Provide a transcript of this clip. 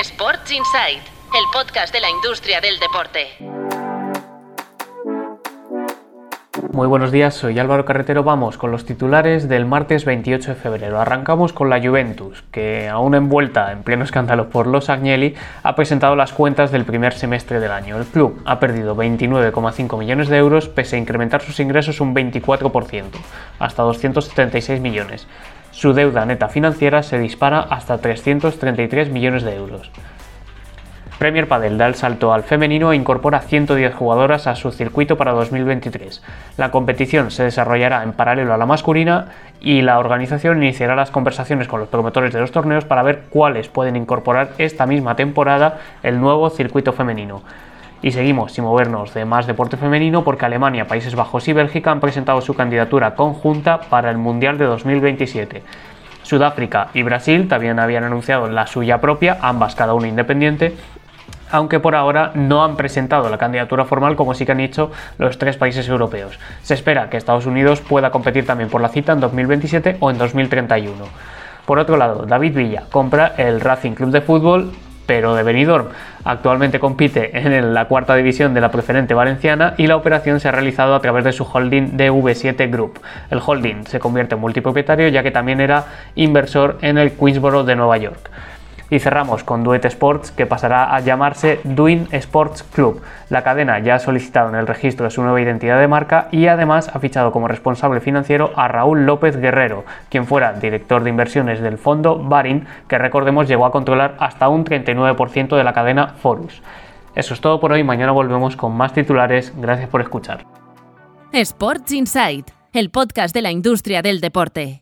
Sports Insight, el podcast de la industria del deporte. Muy buenos días, soy Álvaro Carretero. Vamos con los titulares del martes 28 de febrero. Arrancamos con la Juventus, que aún envuelta en pleno escándalo por los Agnelli, ha presentado las cuentas del primer semestre del año. El club ha perdido 29,5 millones de euros pese a incrementar sus ingresos un 24%, hasta 276 millones. Su deuda neta financiera se dispara hasta 333 millones de euros. Premier Padel da el salto al femenino e incorpora 110 jugadoras a su circuito para 2023. La competición se desarrollará en paralelo a la masculina y la organización iniciará las conversaciones con los promotores de los torneos para ver cuáles pueden incorporar esta misma temporada el nuevo circuito femenino. Y seguimos sin movernos de más deporte femenino porque Alemania, Países Bajos y Bélgica han presentado su candidatura conjunta para el Mundial de 2027. Sudáfrica y Brasil también habían anunciado la suya propia, ambas cada una independiente, aunque por ahora no han presentado la candidatura formal como sí que han hecho los tres países europeos. Se espera que Estados Unidos pueda competir también por la cita en 2027 o en 2031. Por otro lado, David Villa compra el Racing Club de Fútbol pero de Benidorm. Actualmente compite en la cuarta división de la preferente valenciana y la operación se ha realizado a través de su holding DV7 Group. El holding se convierte en multipropietario ya que también era inversor en el Queensboro de Nueva York. Y cerramos con Duet Sports, que pasará a llamarse Duin Sports Club. La cadena ya ha solicitado en el registro de su nueva identidad de marca y además ha fichado como responsable financiero a Raúl López Guerrero, quien fuera director de inversiones del fondo Barin, que recordemos llegó a controlar hasta un 39% de la cadena Forus. Eso es todo por hoy, mañana volvemos con más titulares. Gracias por escuchar. Sports Insight, el podcast de la industria del deporte.